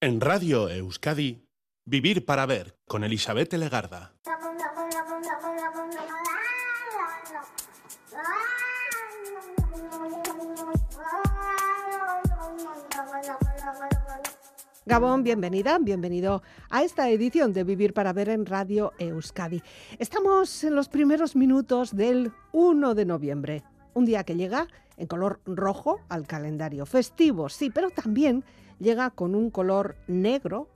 En Radio Euskadi, Vivir para Ver con Elizabeth Legarda. Gabón, bienvenida, bienvenido a esta edición de Vivir para Ver en Radio Euskadi. Estamos en los primeros minutos del 1 de noviembre, un día que llega en color rojo al calendario festivo, sí, pero también llega con un color negro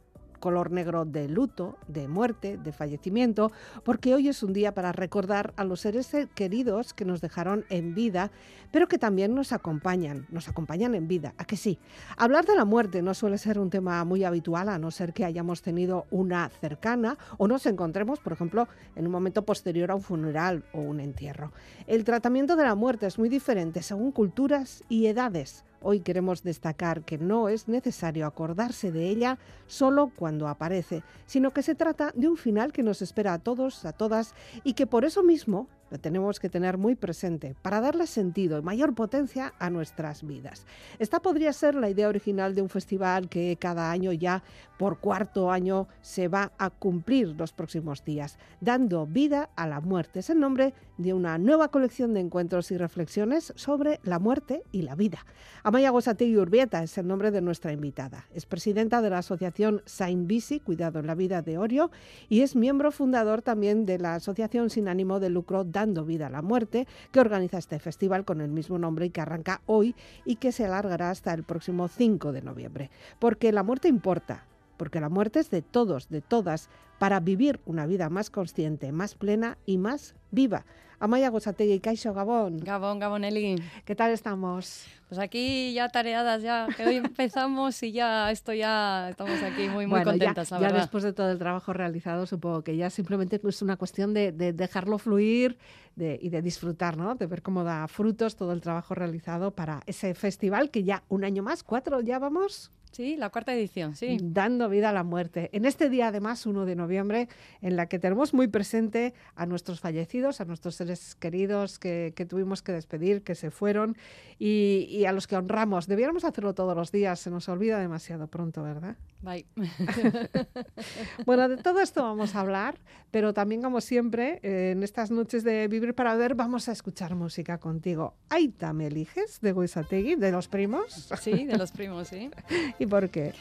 color negro de luto, de muerte, de fallecimiento, porque hoy es un día para recordar a los seres queridos que nos dejaron en vida, pero que también nos acompañan, nos acompañan en vida, ¿a que sí? Hablar de la muerte no suele ser un tema muy habitual, a no ser que hayamos tenido una cercana o nos encontremos, por ejemplo, en un momento posterior a un funeral o un entierro. El tratamiento de la muerte es muy diferente según culturas y edades. Hoy queremos destacar que no es necesario acordarse de ella solo cuando aparece, sino que se trata de un final que nos espera a todos, a todas, y que por eso mismo lo tenemos que tener muy presente para darle sentido y mayor potencia a nuestras vidas. Esta podría ser la idea original de un festival que cada año ya por cuarto año se va a cumplir los próximos días, dando vida a la muerte. Es el nombre de una nueva colección de encuentros y reflexiones sobre la muerte y la vida. Amaya Gosategui Urbieta es el nombre de nuestra invitada. Es presidenta de la asociación Saint Bisi, Cuidado en la Vida de Orio, y es miembro fundador también de la asociación sin ánimo de lucro Dando Vida a la Muerte, que organiza este festival con el mismo nombre y que arranca hoy y que se alargará hasta el próximo 5 de noviembre. Porque la muerte importa, porque la muerte es de todos, de todas, para vivir una vida más consciente, más plena y más viva. Amaya Gozategui, Caixo Gabón. Gabón, Gaboneli. ¿Qué tal estamos? Pues aquí ya tareadas, ya que hoy empezamos y ya esto ya estamos aquí muy, muy contentas, ya, la ya después de todo el trabajo realizado, supongo que ya simplemente es una cuestión de, dejarlo fluir y de disfrutar, ¿no? De ver cómo da frutos todo el trabajo realizado para ese festival que ya un año más, cuatro ya vamos. Sí, la cuarta edición, sí. Dando vida a la muerte. En este día, además, 1 de noviembre, en la que tenemos muy presente a nuestros fallecidos, a nuestros seres queridos que, tuvimos que despedir, que se fueron y, a los que honramos. Debiéramos hacerlo todos los días, se nos olvida demasiado pronto, ¿verdad? Bye. bueno, de todo esto vamos a hablar, pero también, como siempre, eh, en estas noches de Vivir para Ver, vamos a escuchar música contigo. Aita, ¿me eliges? De Guisategui, de los primos. Sí, de los primos, sí. ¿Y por qué?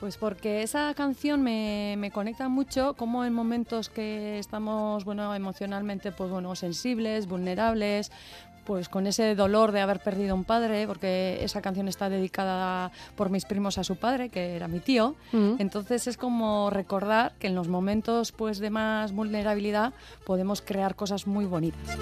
Pues porque esa canción me, me, conecta mucho, como en momentos que estamos, bueno, emocionalmente, pues bueno, sensibles, vulnerables, pues con ese dolor de haber perdido un padre, porque esa canción está dedicada por mis primos a su padre, que era mi tío. Mm. Entonces es como recordar que en los momentos pues de más vulnerabilidad podemos crear cosas muy bonitas.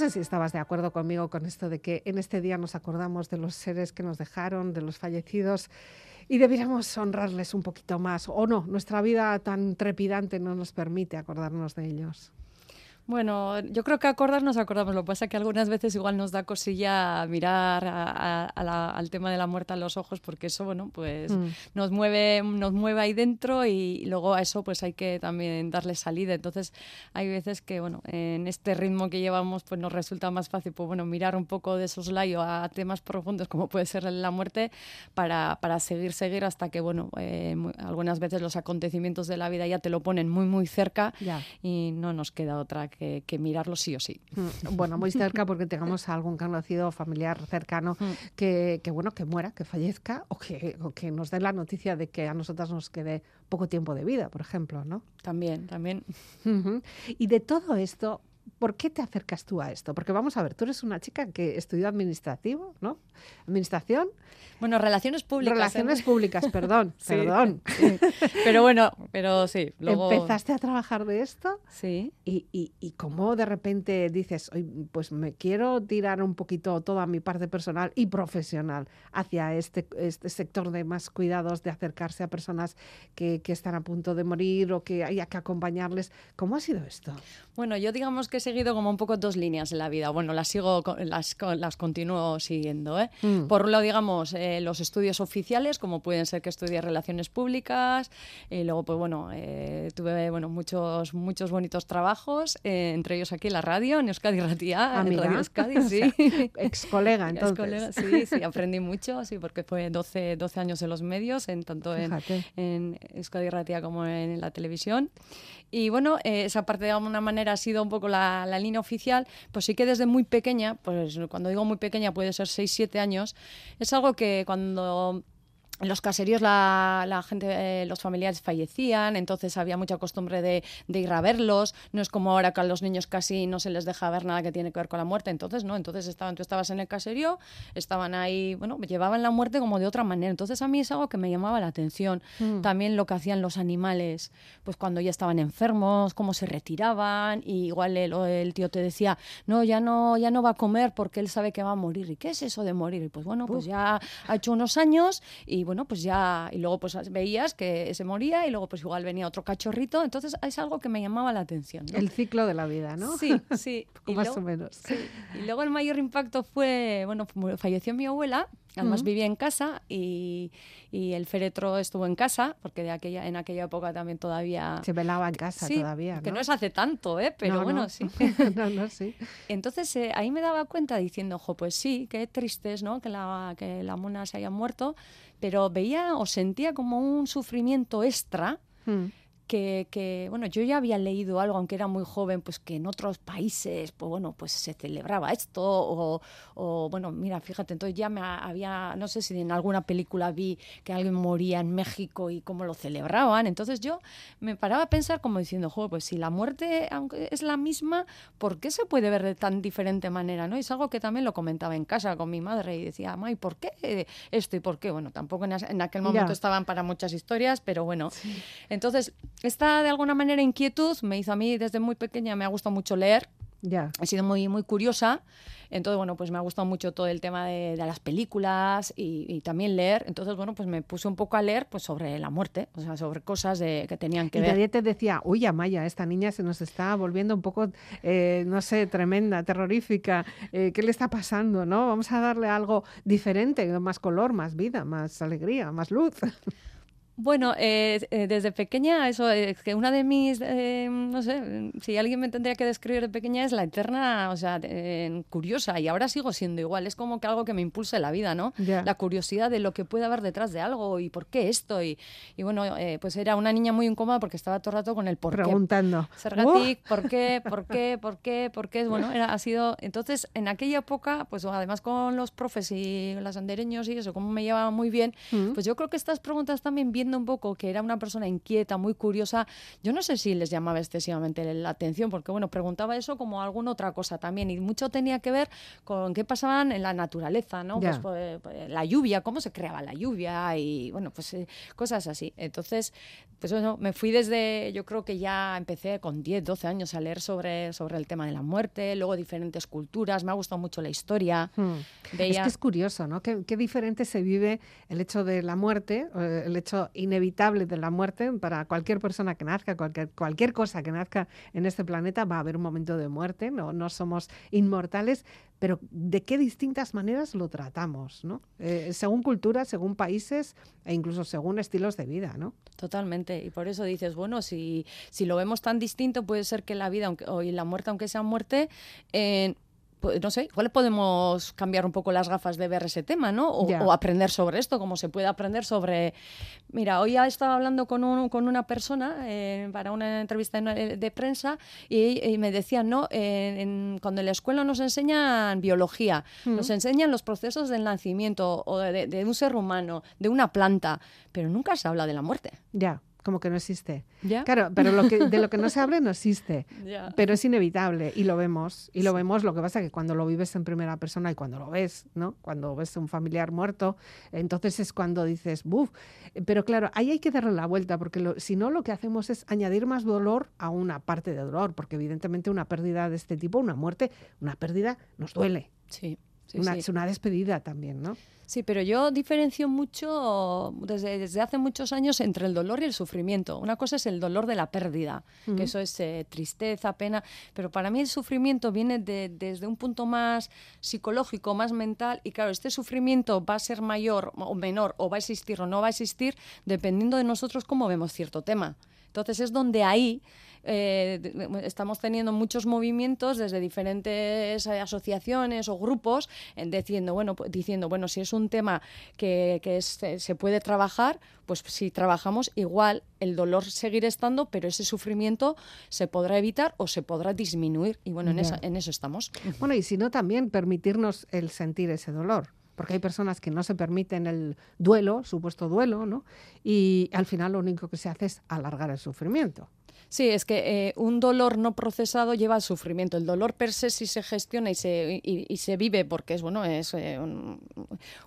Sé si estabas de acuerdo conmigo con esto de que en este día nos acordamos de los seres que nos dejaron, de los fallecidos, y debiéramos honrarles un poquito más. O no, nuestra vida tan trepidante no nos permite acordarnos de ellos. Bueno, yo creo que acordarnos acordamos. Lo que pasa es que algunas veces igual nos da cosilla mirar a, a la, al tema de la muerte a los ojos, porque eso, bueno, pues mm. nos mueve, nos mueve ahí dentro y luego a eso pues hay que también darle salida. Entonces hay veces que, bueno, en este ritmo que llevamos, pues nos resulta más fácil, pues bueno, mirar un poco de soslayo a temas profundos como puede ser la muerte para, para seguir, seguir hasta que, bueno, eh, algunas veces los acontecimientos de la vida ya te lo ponen muy, muy cerca y no nos queda otra que que, que, mirarlo sí o sí. Mm, bueno, muy cerca porque tengamos a algún conocido familiar cercano mm. que, que, bueno, que muera, que fallezca o que, o que nos dé la noticia de que a nosotras nos quede poco tiempo de vida, por ejemplo, ¿no? También, también. Uh -huh. Y de todo esto, ¿por qué te acercas tú a esto? Porque vamos a ver, tú eres una chica que estudió administrativo, ¿no? Administración. Bueno, relaciones públicas. Relaciones ¿eh? públicas, perdón, sí, perdón. Sí. Pero bueno, pero sí. Luego... Empezaste a trabajar de esto. Sí. Y, y, y cómo de repente dices, pues me quiero tirar un poquito toda mi parte personal y profesional hacia este, este sector de más cuidados, de acercarse a personas que, que están a punto de morir o que haya que acompañarles. ¿Cómo ha sido esto? Bueno, yo digamos que he seguido como un poco dos líneas en la vida. Bueno, las sigo, las, las continúo siguiendo. ¿eh? Mm. Por un lado, digamos, eh, los estudios oficiales, como pueden ser que estudie relaciones públicas. Y luego, pues bueno, eh, tuve bueno, muchos, muchos bonitos trabajos, eh, entre ellos aquí en la radio, en Euskadi Ratia, ah, en Radio Euskadi, sí. Ex colega, entonces. Ex -colega, sí, sí, aprendí mucho, sí, porque fue 12, 12 años en los medios, en tanto en, en, Euskadi Ratia como en, en la televisión. Y bueno, eh, esa parte de alguna manera ha sido un poco la, la, línea oficial, pues sí que desde muy pequeña, pues cuando digo muy pequeña puede ser 6, 7 años, es algo que cuando en los caseríos la, la gente, eh, los familiares fallecían, entonces había mucha costumbre de, de, ir a verlos. No es como ahora que a los niños casi no se les deja ver nada que tiene que ver con la muerte. Entonces, no, entonces estaban, tú estabas en el caserío, estaban ahí, bueno, llevaban la muerte como de otra manera. Entonces a mí es algo que me llamaba la atención. Mm. También lo que hacían los animales, pues cuando ya estaban enfermos, cómo se retiraban, y igual el, el tío te decía, no, ya no, ya no va a comer porque él sabe que va a morir. ¿Y qué es eso de morir? Y pues bueno, pues ya ha hecho unos años y bueno, pues ya, y luego pues veías que se moría y luego pues igual venía otro cachorrito, entonces es algo que me llamaba la atención. ¿no? El ciclo de la vida, ¿no? Sí, sí. Más luego, o menos. Sí. Y luego el mayor impacto fue, bueno, falleció mi abuela, además uh -huh. vivía en casa y, y, el féretro estuvo en casa, porque de aquella, en aquella época también todavía... Se velaba en casa sí, todavía, ¿no? Que no es hace tanto, ¿eh? Pero no, bueno, no. sí. no, no, sí. Entonces eh, ahí me daba cuenta diciendo, ojo, pues sí, qué tristes, ¿no? Que la, que la mona se haya muerto, pero veía o sentía como un sufrimiento extra Hmm. Que, que, bueno, yo ya había leído algo, aunque era muy joven, pues que en otros países, pues bueno, pues se celebraba esto, o, o bueno, mira, fíjate, entonces ya me había, no sé si en alguna película vi que alguien moría en México y cómo lo celebraban, entonces yo me paraba a pensar como diciendo, joder, pues si la muerte aunque es la misma, ¿por qué se puede ver de tan diferente manera, no? Y es algo que también lo comentaba en casa con mi madre y decía, ¿y por qué esto y por qué? Bueno, tampoco en, aquel momento ya. estaban para muchas historias, pero bueno, sí. entonces esta, de alguna manera, inquietud me hizo a mí desde muy pequeña, me ha gustado mucho leer. Ya. He sido muy, muy curiosa. Entonces, bueno, pues me ha gustado mucho todo el tema de, de las películas y, y, también leer. Entonces, bueno, pues me puse un poco a leer pues sobre la muerte, o sea, sobre cosas de, que tenían que y ver. nadie te decía, uy, Amaya, esta niña se nos está volviendo un poco, eh, no sé, tremenda, terrorífica. Eh, ¿Qué le está pasando? ¿No? Vamos a darle algo diferente, más color, más vida, más alegría, más luz. Bueno, eh, eh, desde pequeña, eso es que una de mis, eh, no sé, si alguien me tendría que describir de pequeña es la eterna, o sea, curiosa y ahora sigo siendo igual. Es como que algo que me impulsa en la vida, ¿no? Yeah. La curiosidad de lo que puede haber detrás de algo y por qué esto. Y, y bueno, pues era una niña muy incómoda porque estaba todo el rato con el por Preguntando. qué. Sergatic, uh. ¿por qué? ¿Por qué? ¿Por qué? ¿Por qué? Bueno, era, ha sido. Entonces, en aquella época, pues además con los profes y los andereños y eso, como me llevaba muy bien, mm. pues yo creo que estas preguntas también viendo un poco que era una persona inquieta, muy curiosa, yo no sé si les llamaba excesivamente la atención, porque bueno, preguntaba eso como alguna otra cosa también, y mucho tenía que ver con qué pasaban en la naturaleza, ¿no? Pues, pues, la lluvia, cómo se creaba la lluvia y bueno, pues eh, cosas así. Entonces, pues bueno, me fui desde, yo creo que ya empecé con 10, 12 años a leer sobre, sobre el tema de la muerte, luego diferentes culturas, me ha gustado mucho la historia. Hmm. Es que es curioso, ¿no? Qué, qué diferente se vive el hecho de la muerte, eh, el hecho inevitable de la muerte para cualquier persona que nazca, cualquier, cualquier cosa que nazca en este planeta, va a haber un momento de muerte, no, no somos inmortales, pero de qué distintas maneras lo tratamos, ¿no? Eh, según culturas, según países e incluso según estilos de vida, ¿no? Totalmente, y por eso dices, bueno, si, si lo vemos tan distinto, puede ser que la vida aunque, o la muerte, aunque sea muerte, eh, no sé, igual podemos cambiar un poco las gafas de ver ese tema, ¿no? O, yeah. o, aprender sobre esto, como se puede aprender sobre... Mira, hoy estaba hablando con, un, con una persona eh, para una entrevista de, de prensa y, y, me decían, ¿no? Eh, en, cuando en la escuela nos enseñan biología, mm. nos enseñan los procesos del nacimiento o de, de, un ser humano, de una planta, pero nunca se habla de la muerte. Ya. Yeah como que no existe. ¿Ya? Claro, pero lo que, de lo que no se hable no existe. Ya. Pero es inevitable y lo vemos. Y lo sí. vemos, lo que pasa es que cuando lo vives en primera persona y cuando lo ves, ¿no? Cuando ves un familiar muerto, entonces es cuando dices, buf. Pero claro, ahí hay que darle la vuelta, porque lo, si no lo que hacemos es añadir más dolor a una parte de dolor, porque evidentemente una pérdida de este tipo, una muerte, una pérdida nos duele. Sí. Sí, una, sí. Es una despedida también, ¿no? Sí, pero yo diferencio mucho desde, desde, hace muchos años entre el dolor y el sufrimiento. Una cosa es el dolor de la pérdida, uh -huh. que eso es eh, tristeza, pena, pero para mí el sufrimiento viene de, desde un punto más psicológico, más mental, y claro, este sufrimiento va a ser mayor o menor, o va a existir o no va a existir, dependiendo de nosotros cómo vemos cierto tema. Entonces es donde ahí eh, estamos teniendo muchos movimientos desde diferentes eh, asociaciones o grupos eh, diciendo, bueno, diciendo, bueno, si es un tema que, que es, se puede trabajar, pues si trabajamos igual el dolor seguirá estando, pero ese sufrimiento se podrá evitar o se podrá disminuir. Y bueno, en, esa, en eso estamos. Bueno, y si no, también permitirnos el sentir ese dolor porque hay personas que no se permiten el duelo, supuesto duelo, ¿no? Y al final lo único que se hace es alargar el sufrimiento. Sí, es que eh, un dolor no procesado lleva al sufrimiento. El dolor per se si se gestiona y se, y, y se vive porque es bueno es eh, un,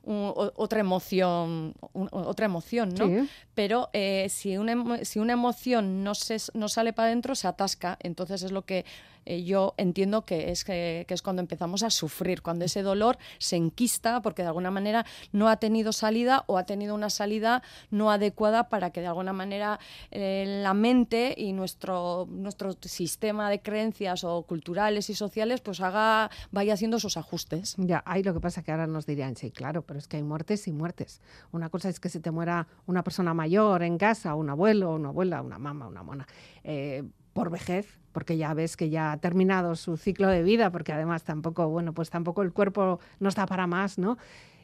un, otra emoción un, otra emoción, ¿no? Sí. Pero eh, si una si una emoción no se no sale para adentro se atasca. Entonces es lo que eh, yo entiendo que es, que, es cuando empezamos a sufrir, cuando ese dolor se enquista porque de alguna manera no ha tenido salida o ha tenido una salida no adecuada para que de alguna manera eh, la mente y nuestro, nuestro sistema de creencias o culturales y sociales pues haga, vaya haciendo sus ajustes. Ya, hay lo que pasa que ahora nos dirían, sí, claro, pero es que hay muertes y muertes. Una cosa es que se te muera una persona mayor en casa, un abuelo, una abuela, una mamá, una mona. Eh, por vejez, porque ya ves que ya ha terminado su ciclo de vida, porque además tampoco, bueno, pues tampoco el cuerpo no está para más, ¿no?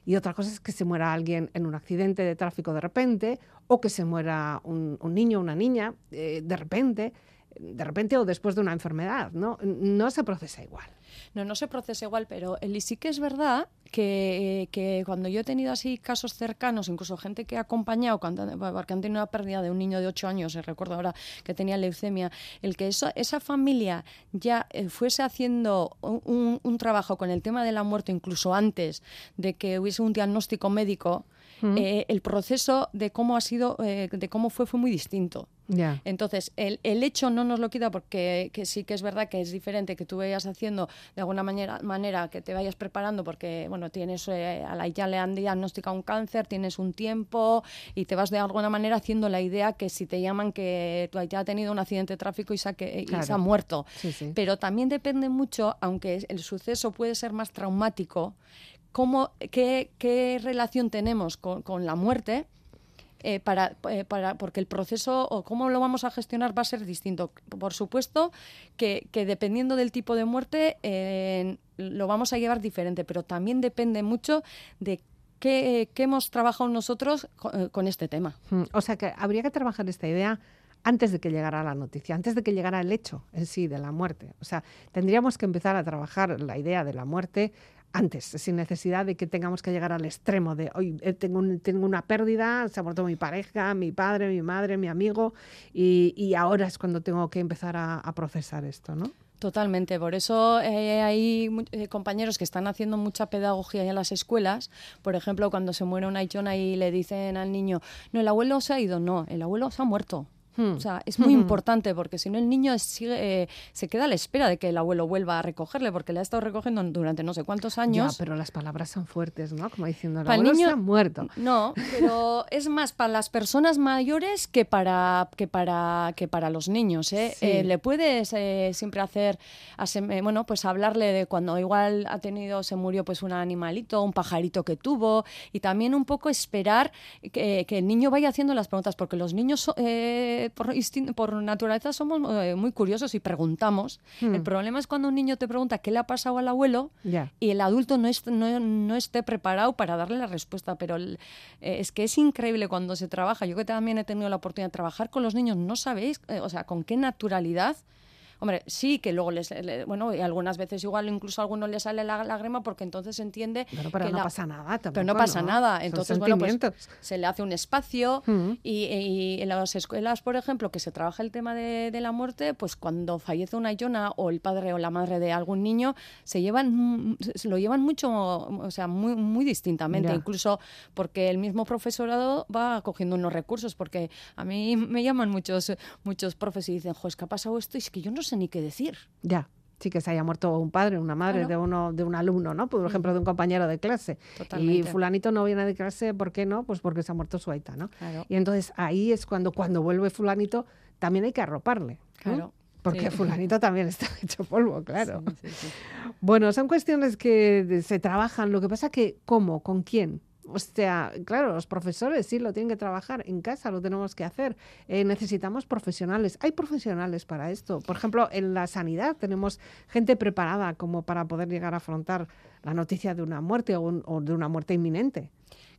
Y otra cosa es que se muera alguien en un accidente de tráfico de repente, o que se muera un, niño o una niña eh, de repente, de repente o después de una enfermedad, ¿no? No se procesa igual. No, no se procesa igual, pero el, sí que es verdad que, que, cuando yo he tenido así casos cercanos, incluso gente que ha acompañado, cuando, porque han tenido una pérdida de un niño de 8 años, recuerdo ahora que tenía leucemia, el que eso, esa familia ya eh, fuese haciendo un, trabajo con el tema de la muerte, incluso antes de que hubiese un diagnóstico médico, eh, el proceso de cómo ha sido, eh, de cómo fue, fue muy distinto. Entonces, el, el hecho no nos lo quita porque que sí que es verdad que es diferente que tú vayas haciendo de alguna manera, manera que te vayas preparando porque, bueno, tienes, eh, a la ya le han diagnosticado un cáncer, tienes un tiempo y te vas de alguna manera haciendo la idea que si te llaman que tu ya ha tenido un accidente de tráfico y se ha, que- y Claro. se ha muerto. Sí, sí. Pero también depende mucho, aunque el suceso puede ser más traumático, cómo, qué, qué relación tenemos con, con la muerte. eh, para, eh, para, porque el proceso o cómo lo vamos a gestionar va a ser distinto. Por supuesto que, que dependiendo del tipo de muerte eh, lo vamos a llevar diferente, pero también depende mucho de qué, qué hemos trabajado nosotros con, este tema. Mm, O sea que habría que trabajar esta idea antes de que llegara la noticia, antes de que llegara el hecho en sí de la muerte. O sea, tendríamos que empezar a trabajar la idea de la muerte antes, sin necesidad de que tengamos que llegar al extremo de hoy tengo, un- tengo una pérdida, se ha muerto mi pareja, mi padre, mi madre, mi amigo, y, y ahora es cuando tengo que empezar a, procesar esto, ¿no? Totalmente, por eso eh, hay eh, compañeros que están haciendo mucha pedagogía en las escuelas. Por ejemplo, cuando se muere una Icona y le dicen al niño, no, el abuelo se ha ido, no, el abuelo se ha muerto. Hmm. O sea, es muy importante porque si no el niño sigue, eh, se queda a la espera de que el abuelo vuelva a recogerle porque le ha estado recogiendo durante no sé cuántos años. Ya, pero las palabras son fuertes, ¿no? Como diciendo, el Para el abuelo se niño- ha muerto. No, pero es más para las personas mayores que para que para que para los niños. ¿eh? Sí. Eh, le puedes eh, siempre hacer, eh, bueno, pues hablarle de cuando igual ha tenido, se murió pues un animalito, un pajarito que tuvo y también un poco esperar que, que el niño vaya haciendo las preguntas porque los niños so- eh, por, por naturaleza somos eh, muy curiosos y preguntamos. Hmm. El problema es cuando un niño te pregunta qué le ha pasado al abuelo y el adulto no, est- no, no esté preparado para darle la respuesta. Pero el- eh, es que es increíble cuando se trabaja. Yo que también he tenido la oportunidad de trabajar con los niños, no sabéis, eh, o sea, con qué naturalidad. Hombre, sí que luego les, le- bueno, y algunas veces igual incluso a algunos les sale la lágrima porque entonces entiende Pero, pero que no la- pasa nada tampoco, pero no pasa nada. Entonces, bueno, pues se le hace un espacio Mm. y, y en las escuelas, por ejemplo, que se trabaja el tema de, de la muerte, pues cuando fallece una yona o el padre o la madre de algún niño, se llevan, se lo llevan mucho, o sea, muy, muy distintamente, Ya. incluso porque el mismo profesorado va cogiendo unos recursos, porque a mí me llaman muchos, muchos profes y dicen, jo, es que ha pasado esto y es que yo no sé ni qué decir. Ya. Sí que se haya muerto un padre, una madre Claro. de uno de un alumno, ¿no? Por ejemplo, de un compañero de clase. Y Totalmente. fulanito no viene de clase, ¿por qué no? Pues porque se ha muerto su aita, ¿no? Claro. Y entonces ahí es cuando cuando vuelve fulanito también hay que arroparle. ¿no? Claro. Porque Sí. fulanito también está hecho polvo, claro. Sí, sí, sí. Bueno, son cuestiones que se trabajan. Lo que pasa que, ¿cómo? ¿Con quién? O sea, claro, los profesores sí lo tienen que trabajar, en casa lo tenemos que hacer. Eh, necesitamos profesionales. Hay profesionales para esto. Por ejemplo, en la sanidad tenemos gente preparada como para poder llegar a afrontar la noticia de una muerte o, un- o de una muerte inminente.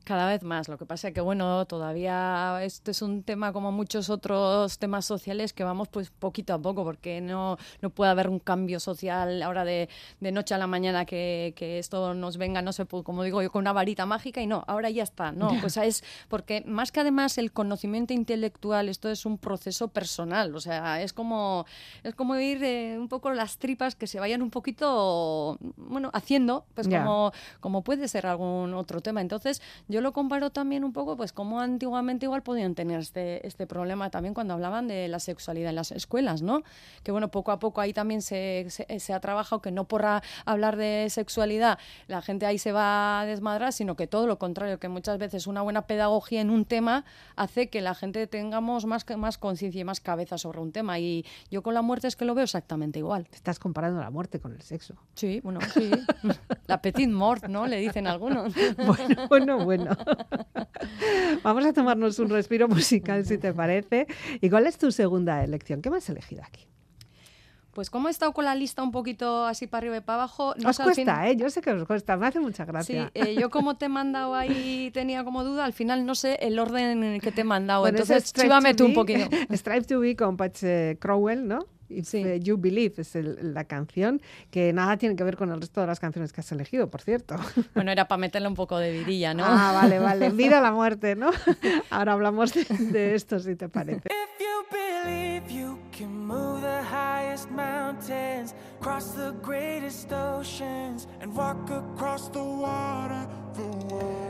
Cada vez más. Lo que pasa es que, bueno, todavía este es un tema como muchos otros temas sociales que vamos pues poquito a poco, porque no, no puede haber un cambio social ahora de, de noche a la mañana que, que esto nos venga, no sé, pues, como digo yo, con una varita mágica y no, ahora ya está. No, pues es porque más que además el conocimiento intelectual, esto es un proceso personal, o sea, es como, es como ir eh, un poco las tripas que se vayan un poquito, bueno, haciendo, pues como como puede ser algún otro tema. Entonces, yo lo comparo también un poco, pues como antiguamente igual podían tener este, este problema también cuando hablaban de la sexualidad en las escuelas, ¿no? Que bueno, poco a poco ahí también se, se, se ha trabajado que no por hablar de sexualidad la gente ahí se va a desmadrar, sino que todo lo contrario, que muchas veces una buena pedagogía en un tema hace que la gente tengamos más, más conciencia y más cabeza sobre un tema. Y yo con la muerte es que lo veo exactamente igual. Estás comparando la muerte con el sexo. Sí, bueno, sí. La petite mort, ¿no? Le dicen algunos. Bueno, bueno, bueno. Vamos a tomarnos un respiro musical, si te parece. ¿Y cuál es tu segunda elección? ¿Qué me has elegido aquí? Pues como he estado con la lista un poquito así para arriba y para abajo... os sé, al cuesta, fin- ¿eh? Yo sé que os cuesta, me hace mucha Sí, gracia. eh, yo como te he mandado ahí tenía como duda, al final no sé el orden en el que te he mandado, Bueno, entonces chívame tú un poquito. Strive to Be con Patch Crowell, ¿no? If Sí. eh, You Believe es el- la canción, que nada tiene que ver con el resto de las canciones que has elegido, por cierto. Bueno, era para meterle un poco de vidilla, ¿no? Ah, vale, vale. Mira la muerte, ¿no? Ahora hablamos de, de esto, si te parece. If you believe you can move the highest mountains, cross the greatest oceans, and walk across the water, the water.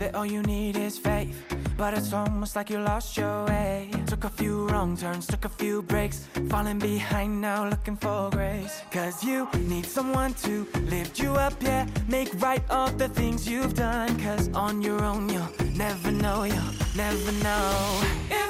that all you need is faith, but it's almost like you lost your way. Took a few wrong turns, took a few breaks, falling behind now looking for grace. Cause you need someone to lift you up, yeah, make right all the things you've done. Cause on your own you'll never know, you'll never know.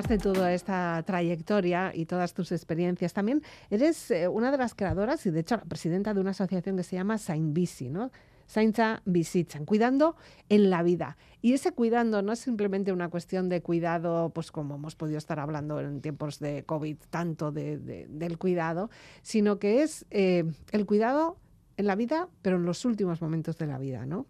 Además de toda esta trayectoria y todas tus experiencias, también eres eh, una de las creadoras y de hecho la presidenta de una asociación que se llama Saint Bici, ¿no? Bizitzan, cuidando en la vida. Y ese cuidando no es simplemente una cuestión de cuidado, pues como hemos podido estar hablando en tiempos de COVID, tanto de- de- del cuidado, sino que es eh, el cuidado en la vida, pero en los últimos momentos de la vida, ¿no?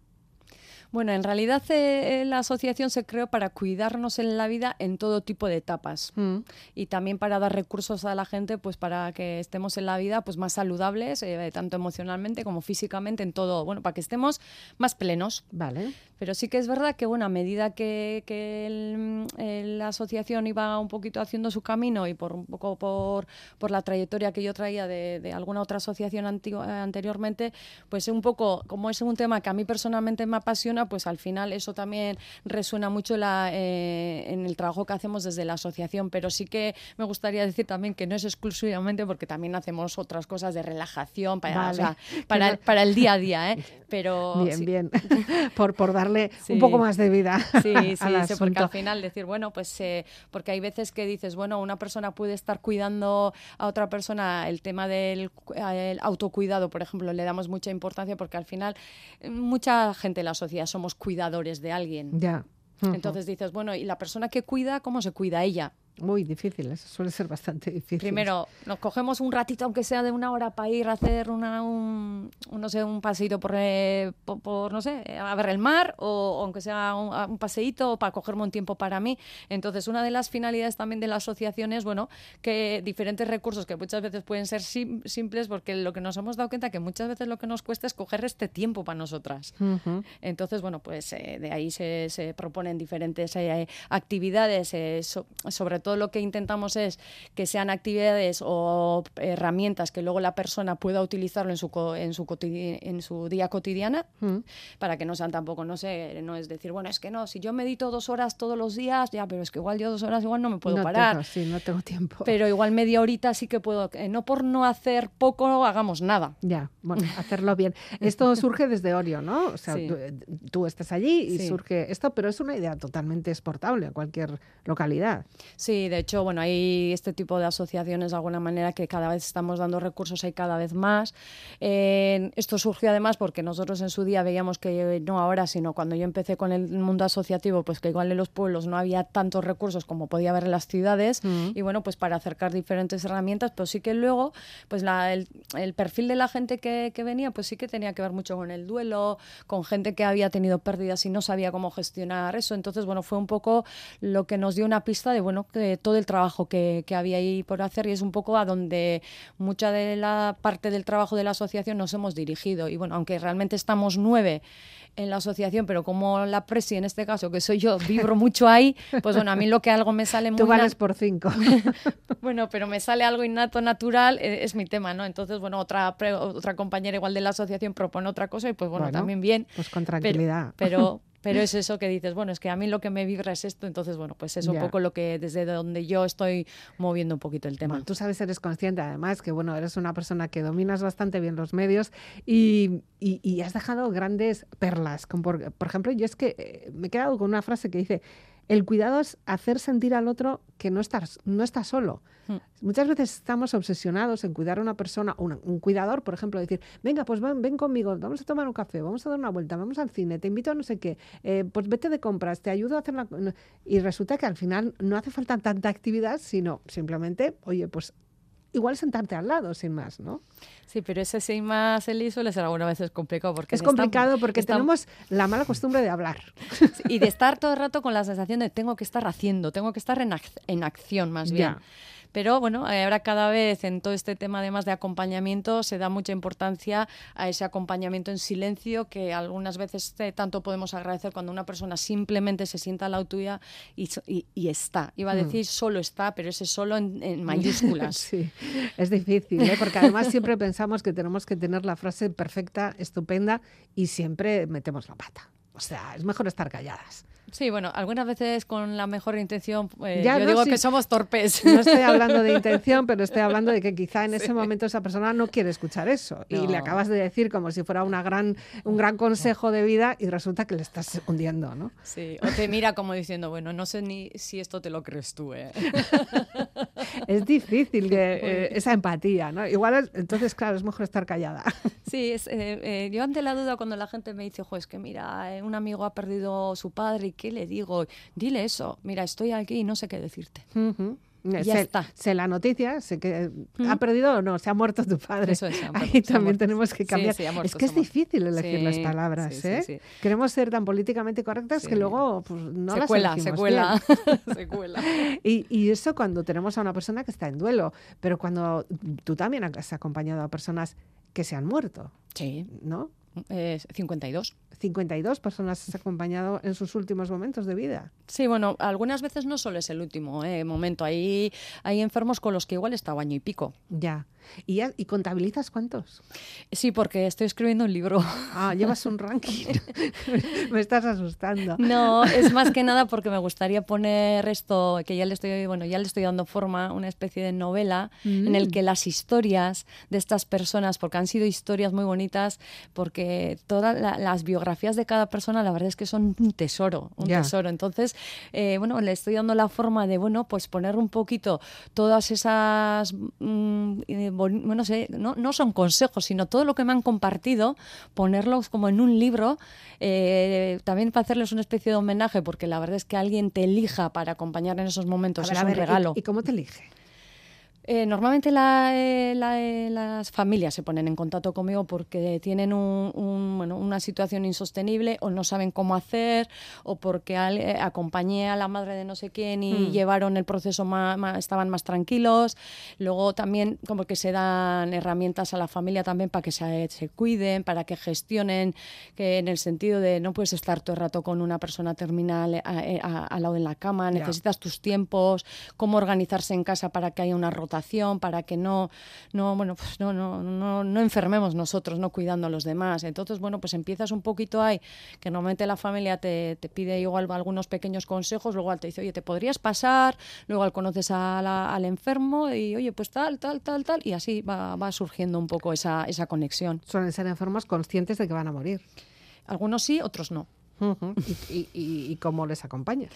Bueno, en realidad eh, la asociación se creó para cuidarnos en la vida en todo tipo de etapas Mm. y también para dar recursos a la gente pues para que estemos en la vida pues más saludables eh, tanto emocionalmente como físicamente en todo bueno para que estemos más plenos Vale. Pero sí que es verdad que bueno a medida que, que el- el- la asociación iba un poquito haciendo su camino y por un poco por, por la trayectoria que yo traía de, de alguna otra asociación anteriormente pues un poco como es un tema que a mí personalmente me apasiona pues al final eso también resuena mucho la, eh, en el trabajo que hacemos desde la asociación pero sí que me gustaría decir también que no es exclusivamente porque también hacemos otras cosas de relajación para, o sea, para, el día a día ¿eh? pero Bien, sí. bien. por, por darle Sí. un poco más de vida Sí, al sí, sí, porque al final decir, bueno, pues eh, porque hay veces que dices, bueno, una persona puede estar cuidando a otra persona, el tema del cu- el autocuidado, por ejemplo, le damos mucha importancia porque al final eh, mucha gente en la sociedad somos cuidadores de alguien. Ya. Entonces dices, bueno, ¿y la persona que cuida, cómo se cuida ella? Muy difícil, eso suele ser bastante difícil. Primero, nos cogemos un ratito, aunque sea de una hora, para ir a hacer una, un, un, no sé, un paseíto por, eh, por, por, no sé, a ver el mar, o, aunque sea un, un paseíto, para cogerme un tiempo para mí. Entonces, una de las finalidades también de la asociación es, bueno, que diferentes recursos que muchas veces pueden ser sim- simples, porque lo que nos hemos dado cuenta que muchas veces lo que nos cuesta es coger este tiempo para nosotras. Ujú. Entonces, bueno, pues eh, de ahí se, se proponen diferentes eh, actividades. eh, so- sobre todo lo que intentamos es que sean actividades o herramientas que luego la persona pueda utilizarlo en su, co- en su, en su día cotidiana, Mm. para que no sean tampoco, no sé, no es decir, bueno, es que no, si yo medito dos horas todos los días, ya, pero es que igual yo dos horas igual no me puedo no parar. Tengo, sí, no tengo tiempo. Pero igual media horita sí que puedo, eh, no por no hacer poco hagamos nada. Ya, bueno, hacerlo bien. Esto surge desde Orio, ¿no? O sea, Sí. tú, eh, tú estás allí y Sí. surge esto, pero es una idea totalmente exportable a cualquier localidad. Sí, Sí, de hecho, bueno, hay este tipo de asociaciones de alguna manera que cada vez estamos dando recursos, hay cada vez más. Eh, esto surgió además porque nosotros en su día veíamos que no ahora, sino cuando yo empecé con el mundo asociativo, pues que igual en los pueblos no había tantos recursos como podía haber en las ciudades. Mm. Y bueno, pues para acercar diferentes herramientas, pues sí que luego, pues la, el, el perfil de la gente que, que venía, pues sí que tenía que ver mucho con el duelo, con gente que había tenido pérdidas y no sabía cómo gestionar eso. Entonces, bueno, fue un poco lo que nos dio una pista de, bueno, de todo el trabajo que, que había ahí por hacer y es un poco a donde mucha de la parte del trabajo de la asociación nos hemos dirigido. Y bueno, aunque realmente estamos nueve en la asociación, pero como la presi en este caso, que soy yo, vibro mucho ahí, pues bueno, a mí lo que algo me sale muy Tú vales por cinco. bueno, pero me sale algo innato, natural, eh, es mi tema, ¿no? Entonces, bueno, otra, pre- otra compañera igual de la asociación propone otra cosa y pues bueno, Bueno, también bien. Pues con tranquilidad. pero, pero es eso que dices, bueno, es que a mí lo que me vibra es esto, entonces, bueno, pues es un Ya. poco lo que desde donde yo estoy moviendo un poquito el tema. Bueno, tú sabes, eres consciente además que bueno, eres una persona que dominas bastante bien los medios y, y- y has dejado grandes perlas. como por, por ejemplo, yo es que eh, me he quedado con una frase que dice, el cuidado es hacer sentir al otro que no estás, no está solo. Hmm. Muchas veces estamos obsesionados en cuidar a una persona, un cuidador, por ejemplo, decir, venga, pues ven, ven conmigo, vamos a tomar un café, vamos a dar una vuelta, vamos al cine, te invito a no sé qué, eh, pues vete de compras, te ayudo a hacer la... no". Y resulta que al final no hace falta tanta actividad, sino simplemente, oye, pues igual sentarte al lado, sin más, ¿no? Sí, pero ese sí más el suele ser algunas veces complicado porque Es complicado porque tenemos la mala costumbre de hablar. y de estar todo el rato con la sensación de tengo que estar haciendo, tengo que estar en, ac- en acción más bien. Ya. Pero bueno, ahora cada vez en todo este tema además de acompañamiento se da mucha importancia a ese acompañamiento en silencio que algunas veces eh, tanto podemos agradecer cuando una persona simplemente se sienta al lado tuya y, y- y está. Iba a Mm. decir solo está, pero ese solo en, en mayúsculas. Sí, es difícil, ¿eh? porque además siempre pensamos que tenemos que tener la frase perfecta, estupenda y siempre metemos la pata. O sea, es mejor estar calladas. Sí, bueno, algunas veces con la mejor intención, eh, Ya, yo no, digo que somos torpes. No estoy hablando de intención, pero estoy hablando de que quizá en ese momento esa persona no quiere escuchar eso. Y le acabas de decir como si fuera una gran, un gran consejo de vida y resulta que le estás hundiendo, ¿no? Sí, o te mira como diciendo, bueno, no sé ni si esto te lo crees tú, ¿eh? Es difícil que, eh, esa empatía, ¿no? Igual, es- entonces, claro, es mejor estar callada. Sí, es, yo ante la duda cuando la gente me dice, jo, es que mira, un amigo ha perdido su padre, ¿y qué le digo? Dile eso, mira, estoy aquí y no sé qué decirte. Ujú. Ya sé, está. sé la noticia, sé que Ujú. ha perdido o no, se ha muerto tu padre. Eso es, se muerto, Ahí se también tenemos que cambiar. sí, muerto, es que es se difícil elegir las Sí, palabras, sí, ¿eh? Queremos ser tan políticamente correctas que luego pues, no se las cuela, se cuela, se cuela. Y, y eso cuando tenemos a una persona que está en duelo, pero cuando tú también has acompañado a personas que se han muerto, Sí, ¿no? Eh, 52. 52 personas has acompañado en sus últimos momentos de vida. Sí, bueno, algunas veces no solo es el último eh, momento, hay, hay enfermos con los que igual está año y pico. Ya. ¿Y, ya- ¿Y contabilizas cuántos? Sí, porque estoy escribiendo un libro. Ah, llevas un ranking. Me estás asustando. No, es más que nada porque me gustaría poner esto, que ya le estoy, bueno, ya le estoy dando forma, una especie de novela en el Mm. que las historias de estas personas, porque han sido historias muy bonitas, porque todas la- las biografías de cada persona, la verdad es que son un tesoro, un tesoro. Entonces, eh, bueno, le estoy dando la forma de, bueno, pues poner un poquito todas esas, mm, eh, bon- bueno, no sé, no, no son consejos, sino todo lo que me han compartido, ponerlos como en un libro, eh, también para hacerles una especie de homenaje, porque la verdad es que alguien te elija para acompañar en esos momentos ver, es un ver, ¿y- regalo. ¿y, cómo te elige? Eh, normalmente la, eh, la, eh, las familias se ponen en contacto conmigo porque tienen un- un, bueno, una situación insostenible o no saben cómo hacer o porque al- eh, acompañé a la madre de no sé quién y Mm. llevaron el proceso más, estaban más tranquilos. Luego también como que se dan herramientas a la familia también para que se, se cuiden, para que gestionen, que en el sentido de no puedes estar todo el rato con una persona terminal eh, eh, al lado en la cama, necesitas tus tiempos, cómo organizarse en casa para que haya una rotación, para que no, no, bueno, pues no, no, no, no enfermemos nosotros, no cuidando a los demás. Entonces, bueno, pues empiezas un poquito ahí, que normalmente la familia te, te pide igual algunos pequeños consejos, luego te dice, oye, te podrías pasar, luego al conoces a la- al enfermo y, oye, pues tal, tal, tal, tal, y así va, va surgiendo un poco esa, esa conexión. Suelen ser enfermos conscientes de que van a morir. Algunos sí, otros no. Ujú. ¿Y, y- y- y cómo les acompañas?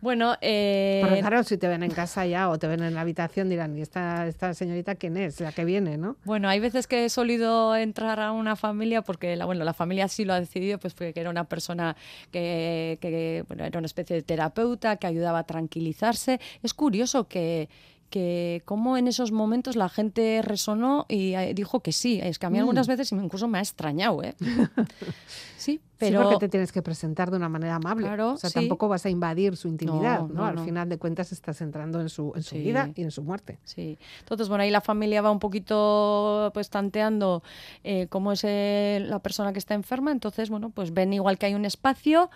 Bueno, eh, Porque claro, si te ven en casa ya o te ven en la habitación dirán, ¿y esta, esta señorita quién es? La que viene, ¿no? Bueno, hay veces que he solido entrar a una familia porque la, bueno, la familia sí lo ha decidido, pues porque era una persona que, que, bueno, era una especie de terapeuta que ayudaba a tranquilizarse. Es curioso que que como en esos momentos la gente resonó y eh, dijo que sí. Es que a mí algunas Mm. veces incluso me ha extrañado, ¿eh? sí, Pero... pero... porque te tienes que presentar de una manera amable. Claro, o sea, sí. tampoco vas a invadir su intimidad, No, ¿no? no, Al no. final de cuentas estás entrando en su, en su Sí. vida y en su muerte. Sí. Entonces, bueno, ahí la familia va un poquito pues tanteando eh, cómo es eh, la persona que está enferma. Entonces, bueno, pues ven igual que hay un espacio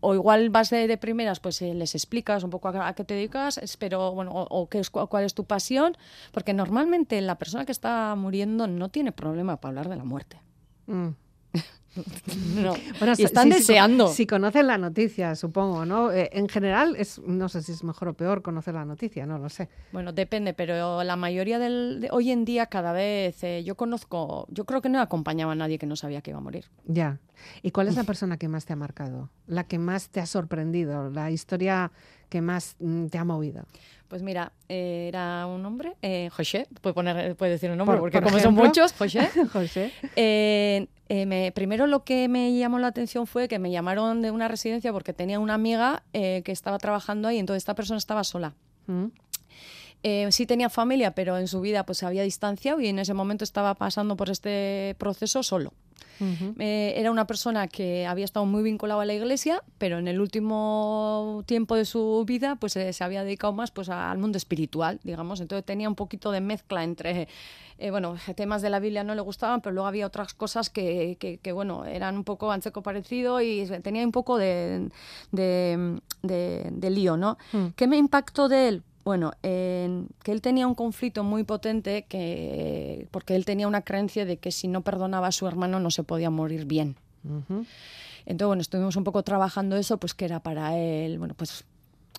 o igual vas de, primeras, pues eh, les explicas un poco a, a qué te dedicas, pero bueno, o, qué es, cu- cuál es tu pasión, porque normalmente la persona que está muriendo no tiene problema para hablar de la muerte. Mm. No. Bueno, y están si- si- deseando. Si, conocen la noticia, supongo, ¿no? Eh, en general, es, no sé si es mejor o peor conocer la noticia, no lo sé. Bueno, depende, pero la mayoría del, de hoy en día cada vez eh, yo conozco, yo creo que no acompañaba a nadie que no sabía que iba a morir. Ya. ¿Y cuál es la persona que más te ha marcado? La que más te ha sorprendido, la historia que más mm, te ha movido. Pues mira, eh, era un hombre, eh, José, puede, poner, puede decir un nombre, Por- porque por como son muchos, José. José. Eh, me- primero lo que me llamó la atención fue que me llamaron de una residencia porque tenía una amiga que estaba trabajando ahí, entonces esta persona estaba sola. Mm. Eh, sí tenía familia, pero en su vida pues se había distanciado y en ese momento estaba pasando por este proceso solo. Eh, era una persona que había estado muy vinculada a la iglesia, pero en el último tiempo de su vida pues eh, se había dedicado más pues al mundo espiritual, digamos. Entonces tenía un poquito de mezcla entre, eh, bueno, temas de la Biblia no le gustaban, pero luego había otras cosas que, que- que, bueno, eran un poco anseco parecido y tenía un poco de, de, de- de lío, ¿no? Mm. ¿Qué me impactó de él? Bueno, en que él tenía un conflicto muy potente que, porque él tenía una creencia de que si no perdonaba a su hermano no se podía morir bien. Ujú. Entonces, bueno, estuvimos un poco trabajando eso, pues que era para él, bueno, pues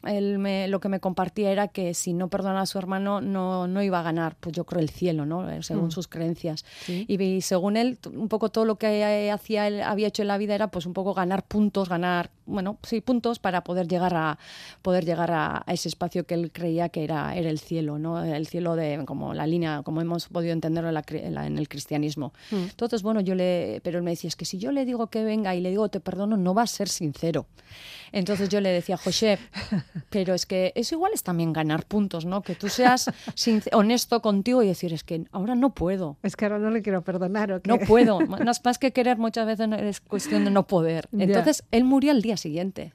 él me, lo que me compartía era que si no perdonaba a su hermano no, no iba a ganar, pues yo creo el cielo, ¿no? Eh, Según Mm. sus creencias. Sí. Y, y según él, un poco todo lo que eh, hacía él, había hecho en la vida era pues un poco ganar puntos, ganar, bueno, sí, puntos para poder llegar a poder llegar a, a ese espacio que él creía que era, era el cielo, ¿no? El cielo de como la línea, como hemos podido entenderlo en, la en la- en el cristianismo. Mm. Entonces, bueno, yo le, pero él me decía, es que si yo le digo que venga y le digo te perdono, no va a ser sincero. Entonces yo le decía, José, pero es que eso igual es también ganar puntos, ¿no? Que tú seas honesto contigo y decir, es que ahora no puedo. Es que ahora no le quiero perdonar. ¿o qué? No puedo. Más, más que querer, muchas veces es cuestión de no poder. Entonces, él murió al día siguiente.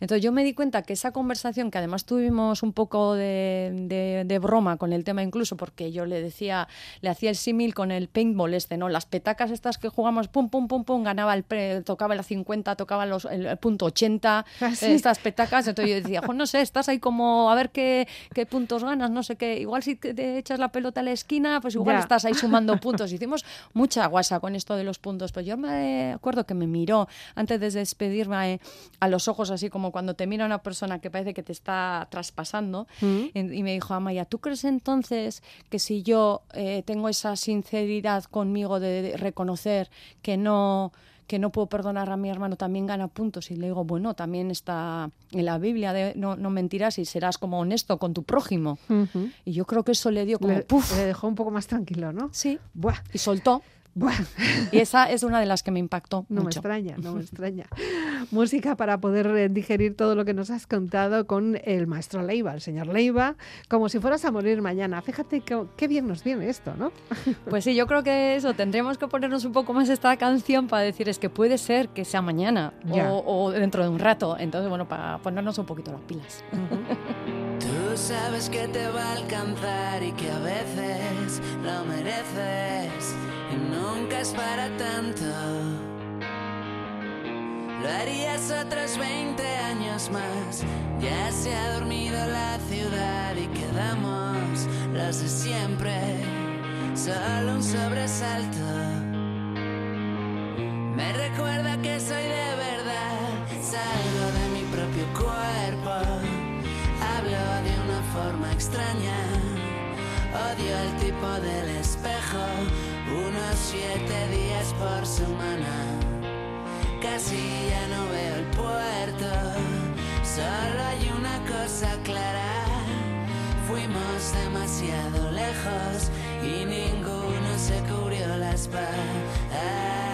Entonces yo me di cuenta que esa conversación, que además tuvimos un poco de, de- de broma con el tema incluso, porque yo le decía, le hacía el símil con el paintball este, ¿no? Las petacas estas que jugamos, pum, pum, pum, pum, ganaba el, pre- tocaba la 50, tocaba los, el, el punto 80, Ah, sí. estas petacas. Entonces yo decía, "Jo, no sé, estás ahí como a ver qué, qué puntos ganas, no sé qué. Igual si te echas la pelota a la esquina, pues igual Ya. estás ahí sumando puntos. Hicimos mucha guasa con esto de los puntos. Pues yo me acuerdo que me miró antes de despedirme eh, a los ojos, así como cuando te mira una persona que parece que te está traspasando, Mm. y me dijo, Amaya, ¿tú crees entonces que si yo eh, tengo esa sinceridad conmigo de, de reconocer que no que no puedo perdonar a mi hermano, también gana puntos. Y le digo, bueno, también está en la Biblia, de no, no mentirás y serás como honesto con tu prójimo. Y yo creo que eso le dio como, Le, ¡puf! le dejó un poco más tranquilo, ¿no? Sí, Buah, y soltó. Buah. Y esa es una de las que me impactó No me extraña, no me extraña. Música para poder eh, digerir todo lo que nos has contado con el maestro Leiva, el señor Leiva, como si fueras a morir mañana. Fíjate que- qué bien nos viene esto, ¿no? Pues sí, yo creo que eso, tendríamos que ponernos un poco más esta canción para decir es que puede ser que sea mañana o dentro de un rato. Entonces, bueno, para ponernos un poquito las pilas. Tú sabes que te va a alcanzar y que a veces lo mereces y nunca es para tanto. Lo harías otros 20 años más. Ya se ha dormido la ciudad y quedamos los de siempre. Solo un sobresalto. Me recuerda que soy de verdad. Salgo de mi propio cuerpo. Hablo de una forma extraña. Odio el tipo del espejo. Unos siete días por semana. Casi ya no veo el puerto. Solo hay una cosa clara, fuimos demasiado lejos y ninguno se cubrió la espalda.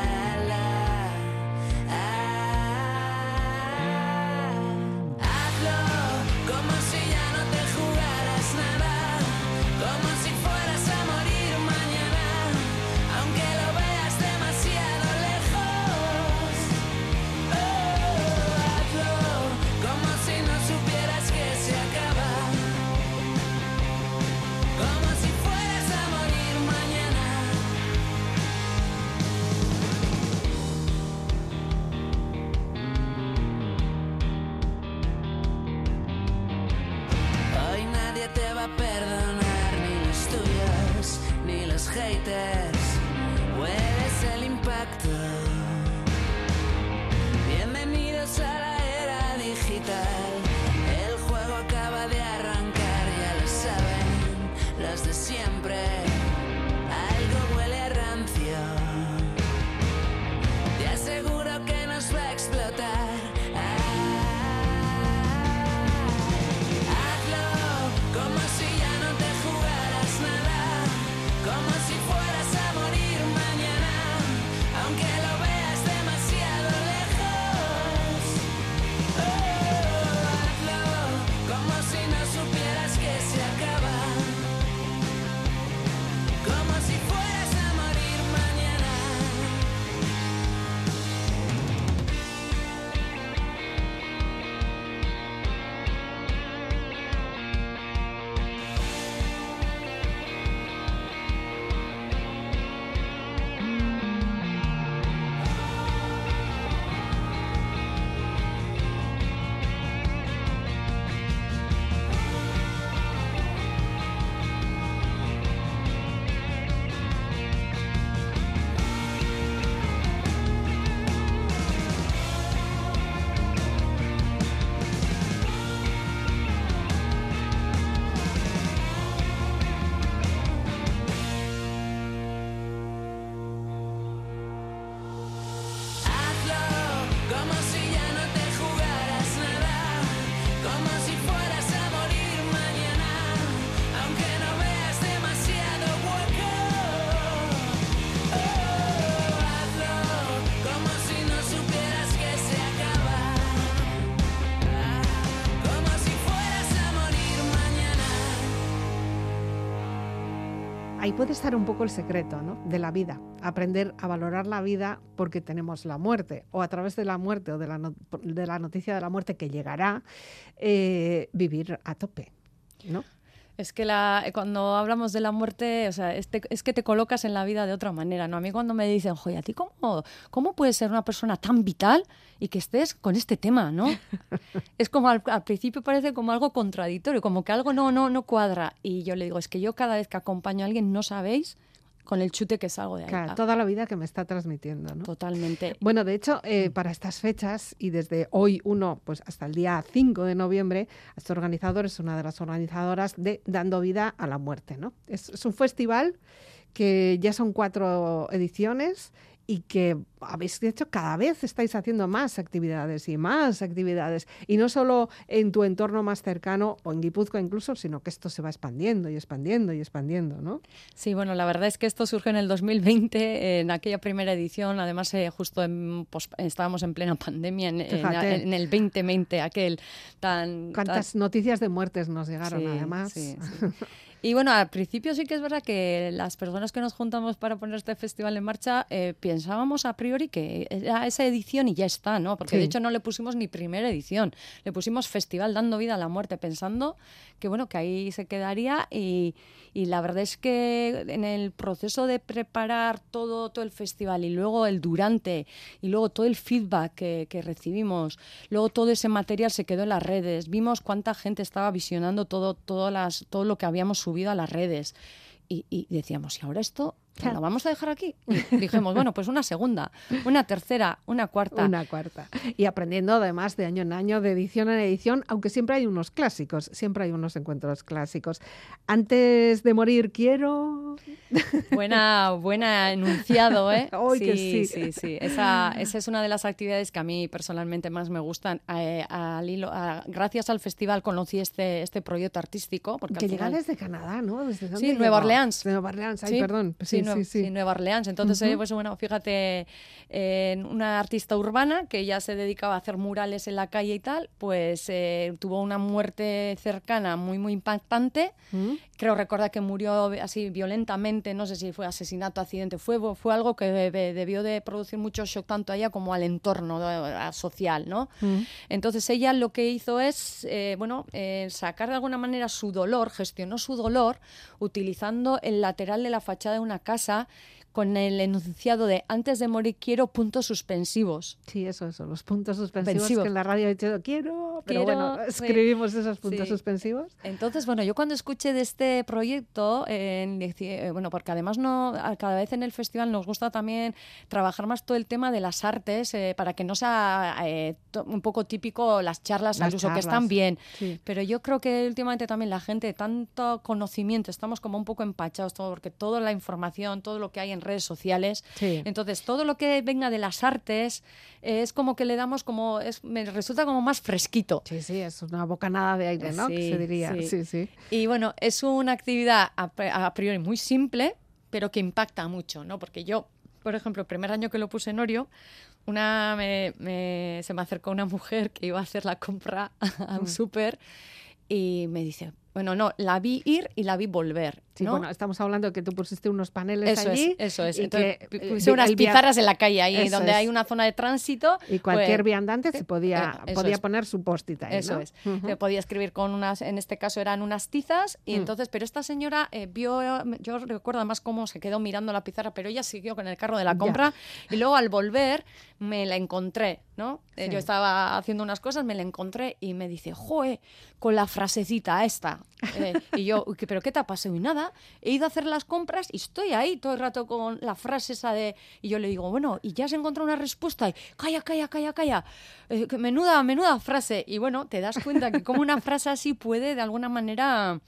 Puede estar un poco el secreto ¿no? de la vida, aprender a valorar la vida porque tenemos la muerte, o a través de la muerte o de la, no- de la noticia de la muerte que llegará, eh, vivir a tope. ¿no? Es que la, cuando hablamos de la muerte, o sea, es que te colocas en la vida de otra manera, ¿no? A mí cuando me dicen, joder, ¿a ti cómo, cómo puedes ser una persona tan vital y que estés con este tema, ¿no? es como al, al principio parece como algo contradictorio, como que algo no, no, no cuadra. Y yo le digo, es que yo cada vez que acompaño a alguien no sabéis con el chute que salgo de ahí. Claro, toda la vida que me está transmitiendo. ¿no? Totalmente. Bueno, de hecho, eh, para estas fechas y desde hoy 1 pues hasta el día 5 de noviembre, este organizador es una de las organizadoras de Dando Vida a la Muerte. ¿no? Es, es un festival que ya son cuatro ediciones y que habéis hecho cada vez estáis haciendo más actividades y más actividades y no solo en tu entorno más cercano o en Guipúzcoa incluso, sino que esto se va expandiendo y expandiendo y expandiendo, ¿no? Sí, bueno, la verdad es que esto surge en el 2020, en aquella primera edición, además eh, justo en, pues, estábamos en plena pandemia, en, en- en el 2020, aquel tan... tan- Cuántas noticias de muertes nos llegaron Sí, además. sí, sí. Y bueno, al principio sí que es verdad que las personas que nos juntamos para poner este festival en marcha eh, pensábamos a priori que era esa edición y ya está, ¿no? Porque de Sí. hecho no le pusimos ni primera edición, le pusimos Festival Dando Vida a la Muerte, pensando que bueno, que ahí se quedaría y, y la verdad es que en el proceso de preparar todo, todo el festival y luego el durante y luego todo el feedback que, que recibimos, luego todo ese material se quedó en las redes, vimos cuánta gente estaba visionando todo, todo, las, todo lo que habíamos subido a las redes. Y, y decíamos, ¿y ahora esto ¿La vamos a dejar aquí? Y dijimos, bueno, pues una segunda, una tercera, una cuarta. Una cuarta. Y aprendiendo además de año en año, de edición en edición, aunque siempre hay unos clásicos, siempre hay unos encuentros clásicos. Antes de morir quiero... Buena, buena enunciado, ¿eh? Sí, que sí. sí, sí. Esa, esa es una de las actividades que a mí personalmente más me gustan. Eh, al hilo- a- gracias al festival conocí este, este proyecto artístico. Porque Que al llega desde Canadá, ¿no? ¿Desde dónde Sí? Nueva Orleans. Nueva Orleans, ay, Sí, perdón. Sí, Sí, Nue- sí, sí. sí, Nueva Orleans. Entonces, eh, Ujú. pues bueno, fíjate, eh, una artista urbana que ya se dedicaba a hacer murales en la calle y tal, pues eh, tuvo una muerte cercana muy, muy impactante. ¿Mm? Creo recordar que murió así violentamente, no sé si fue asesinato, accidente, fue, fue algo que de- de- debió de producir mucho shock tanto a ella como al entorno eh, social, ¿no? Mm. Entonces ella lo que hizo es, eh, bueno, eh, sacar de alguna manera su dolor, gestionó su dolor utilizando el lateral de la fachada de una casa con el enunciado de antes de morir quiero puntos suspensivos. Sí, eso, eso, los puntos suspensivos que en la radio he dicho quiero, pero Quiero, bueno, sí. escribimos esos puntos Sí. suspensivos. Entonces, bueno, yo cuando escuché de este proyecto, eh, bueno, porque además no, cada vez en el festival nos gusta también trabajar más todo el tema de las artes eh, para que no sea eh, un poco típico las charlas Las al uso, que están bien. sí. Pero yo creo que últimamente también la gente, tanto conocimiento, estamos como un poco empachados, todo, porque toda la información, todo lo que hay en redes sociales, Sí. entonces todo lo que venga de las artes es como que le damos como, es, me resulta como más fresquito. Sí, sí, es una bocanada de aire, ¿no? que Sí, se diría. Sí, sí. sí. Y bueno, es una actividad a, pri- a priori muy simple, pero que impacta mucho, ¿no? Porque yo, por ejemplo, el primer año que lo puse en Orio, una me- me- se me acercó una mujer que iba a hacer la compra a Mm. un súper y me dice, bueno, no, la vi ir y la vi volver, Sí, ¿no? bueno, estamos hablando de que tú pusiste unos paneles eso allí. es, eso es. y Entonces, que, eh, puse unas pizarras en la calle ahí, donde es. hay una zona de tránsito. Y cualquier pues, viandante se podía, eh, podía es. poner su post-it ahí, Eso ¿no? es. Podía escribir con unas, en este caso eran unas tizas, y Mm. entonces, pero esta señora eh, vio, yo recuerdo además cómo se quedó mirando la pizarra, pero ella siguió con el carro de la Ya. compra, y luego al volver me la encontré, ¿no? Sí. Yo estaba haciendo unas cosas, me la encontré y me dice, joe, con la frasecita esta. Eh, y yo, "Uy, ¿qué- ¿pero qué te ha pasado? Y nada, he ido a hacer las compras y estoy ahí todo el rato con la frase esa de... Y yo le digo, bueno, ¿y ya has encontrado una respuesta? Y, calla, calla, calla, calla. Eh, menuda, menuda frase. Y bueno, te das cuenta que como una frase así puede de alguna manera...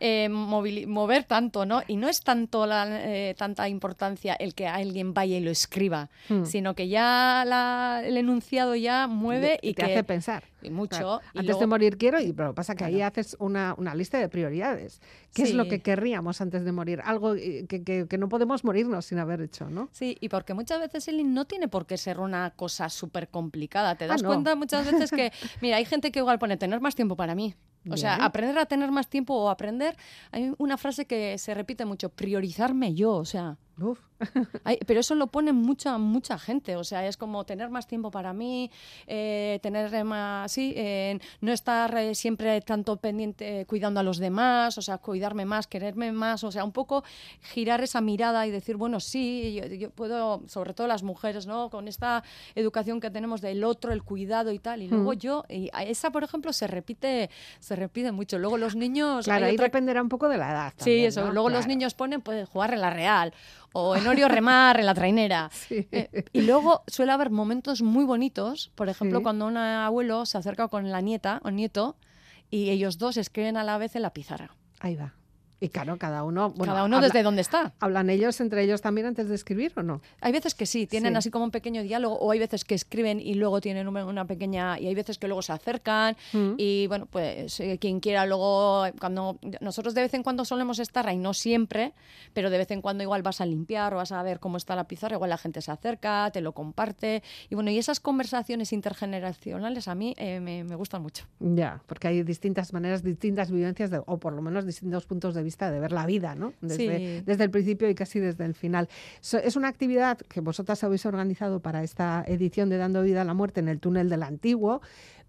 eh, mover tanto, ¿no? Y no es tanto la, eh, tanta importancia el que alguien vaya y lo escriba, Hmm. sino que ya la- el enunciado ya mueve De- y te que hace pensar. y mucho. Claro. y antes luego- de morir quiero, y pero pasa que ahí haces una, una lista de prioridades. ¿Qué es lo que querríamos antes de morir? Algo eh, que, que- que no podemos morirnos sin haber hecho, ¿no? Sí, y porque muchas veces el no tiene por qué ser una cosa súper complicada. Te Ah, das no. cuenta muchas veces que, mira, hay gente que igual pone tener más tiempo para mí. O sea, aprender a tener más tiempo o aprender. Hay una frase que se repite mucho: priorizarme yo. O sea, Uf. Ay, pero eso lo pone mucha mucha gente, o sea, es como tener más tiempo para mí, eh, tener más, sí, eh, no estar eh, siempre tanto pendiente eh, cuidando a los demás, o sea, cuidarme más, quererme más, o sea, un poco girar esa mirada y decir, bueno, sí, yo, yo puedo, sobre todo las mujeres, ¿no? Con esta educación que tenemos del otro, el cuidado y tal, y luego Mm. yo, y esa, por ejemplo, se repite, se repite mucho. Luego los niños, Claro, ahí otra- dependerá un poco de la edad. Sí, eso. ¿no? Luego los niños ponen pues jugar en la Real o en Orio remar en la trainera. Sí. Eh, y luego suele haber momentos muy bonitos, por ejemplo, Sí. cuando un abuelo se acerca con la nieta o nieto y ellos dos escriben a la vez en la pizarra. Ahí va. Y claro, cada uno. bueno, Cada uno habla- desde donde está. ¿Hablan ellos entre ellos también antes de escribir o no? Hay veces que sí, tienen Sí. así como un pequeño diálogo, o hay veces que escriben y luego tienen una- pequeña, y hay veces que luego se acercan, Mm. y bueno, pues eh, quien quiera luego, cuando nosotros de vez en cuando solemos estar ahí, no siempre, pero de vez en cuando igual vas a limpiar o vas a ver cómo está la pizarra, igual la gente se acerca, te lo comparte, y bueno, y esas conversaciones intergeneracionales a mí eh, me, me gustan mucho. Ya, porque hay distintas maneras, distintas vivencias, de- o por lo menos distintos puntos de vista de ver la vida, ¿no? Desde, Sí. desde el principio y casi desde el final. So- es una actividad que vosotras habéis organizado para esta edición de Dando Vida a la Muerte en el túnel del Antiguo.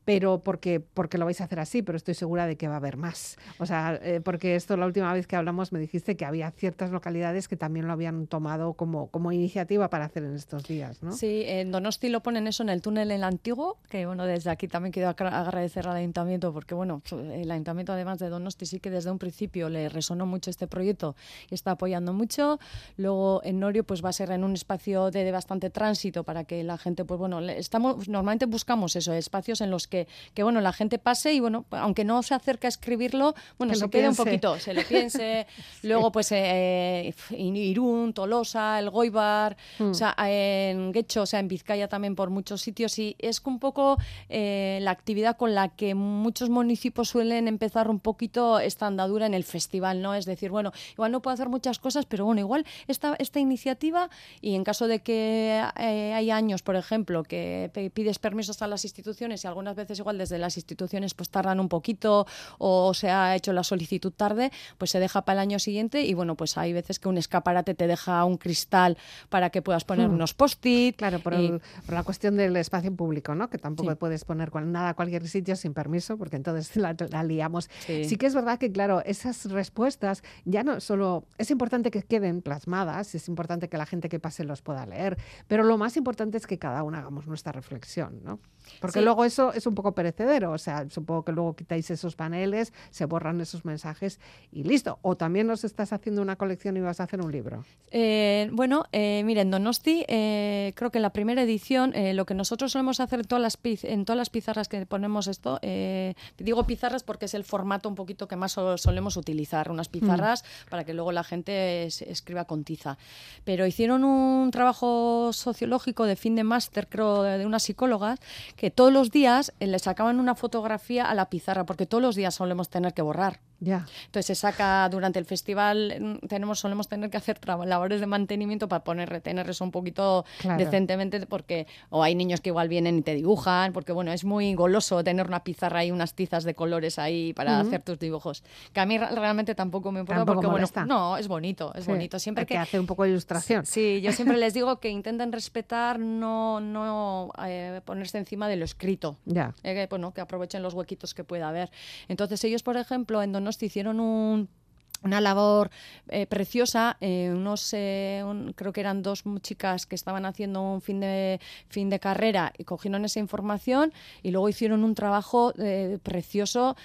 Pero porque, porque lo vais a hacer así, pero estoy segura de que va a haber más. O sea, eh, porque esto la última vez que hablamos me dijiste que había ciertas localidades que también lo habían tomado como, como iniciativa para hacer en estos días, ¿no? Sí, en Donosti lo ponen eso en el túnel en el antiguo, que bueno, desde aquí también quiero agra- agradecer al ayuntamiento, porque bueno, el ayuntamiento además de Donosti sí que desde un principio le resonó mucho este proyecto y está apoyando mucho. Luego en Norio pues va a ser en un espacio de, bastante tránsito para que la gente, pues bueno, estamos normalmente buscamos eso, espacios en los que, que bueno, la gente pase y bueno, aunque no se acerque a escribirlo, bueno, Que se quede un poquito, se lo piense. Luego pues eh, Irún, Tolosa, el Goibar, o sea, en Guecho, o sea, en Vizcaya también por muchos sitios y es un poco eh, la actividad con la que muchos municipios suelen empezar un poquito esta andadura en el festival, ¿no? Es decir, bueno, igual no puedo hacer muchas cosas, pero bueno, igual esta, esta iniciativa y en caso de que eh, hay años, por ejemplo, que pides permisos a las instituciones y algunas veces igual desde las instituciones pues tardan un poquito o se ha hecho la solicitud tarde, pues se deja para el año siguiente y bueno, pues hay veces que un escaparate te deja un cristal para que puedas poner Hmm. unos post-it. Claro, por, y- el- por la cuestión del espacio público, ¿no? Que tampoco Sí. puedes poner cual- nada a cualquier sitio sin permiso, porque entonces la, la liamos. Sí. Sí que es verdad que, claro, esas respuestas ya no solo... Es importante que queden plasmadas, es importante que la gente que pase los pueda leer, pero lo más importante es que cada uno hagamos nuestra reflexión, ¿no? Porque Sí. luego eso es un poco perecedero, o sea, supongo que luego quitáis esos paneles, se borran esos mensajes y listo. O también nos estás haciendo una colección y vas a hacer un libro. Eh, bueno, eh, miren, Donosti, eh, creo que en la primera edición, eh, lo que nosotros solemos hacer en todas las, piz- en todas las pizarras que ponemos esto, eh, digo pizarras porque es el formato un poquito que más so- solemos utilizar, unas pizarras para que luego la gente es- escriba con tiza. Pero hicieron un trabajo sociológico de fin de máster, creo, de unas psicólogas, que todos los días eh, le sacaban una fotografía a la pizarra, porque todos los días solemos tener que borrar. Ya. Entonces se saca durante el festival, mm, tenemos, solemos tener que hacer labores de mantenimiento para poner, retener eso un poquito Claro. decentemente, porque o hay niños que igual vienen y te dibujan, porque bueno, es muy goloso tener una pizarra y unas tizas de colores ahí para hacer tus dibujos. Que a mí realmente tampoco me importa Tampoco porque molesta. bueno, no, es bonito, es Sí, bonito. Siempre hay que, que hacer un poco de ilustración. Sí, yo siempre les digo que intenten respetar, no, no eh, ponerse encima de lo escrito. Ya. Eh, que, bueno, que aprovechen los huequitos que pueda haber. Entonces ellos, por ejemplo, en Donosti hicieron un una labor eh, preciosa, eh, unos eh, un- creo que eran dos chicas que estaban haciendo un fin de fin de carrera y cogieron esa información y luego hicieron un trabajo eh, precioso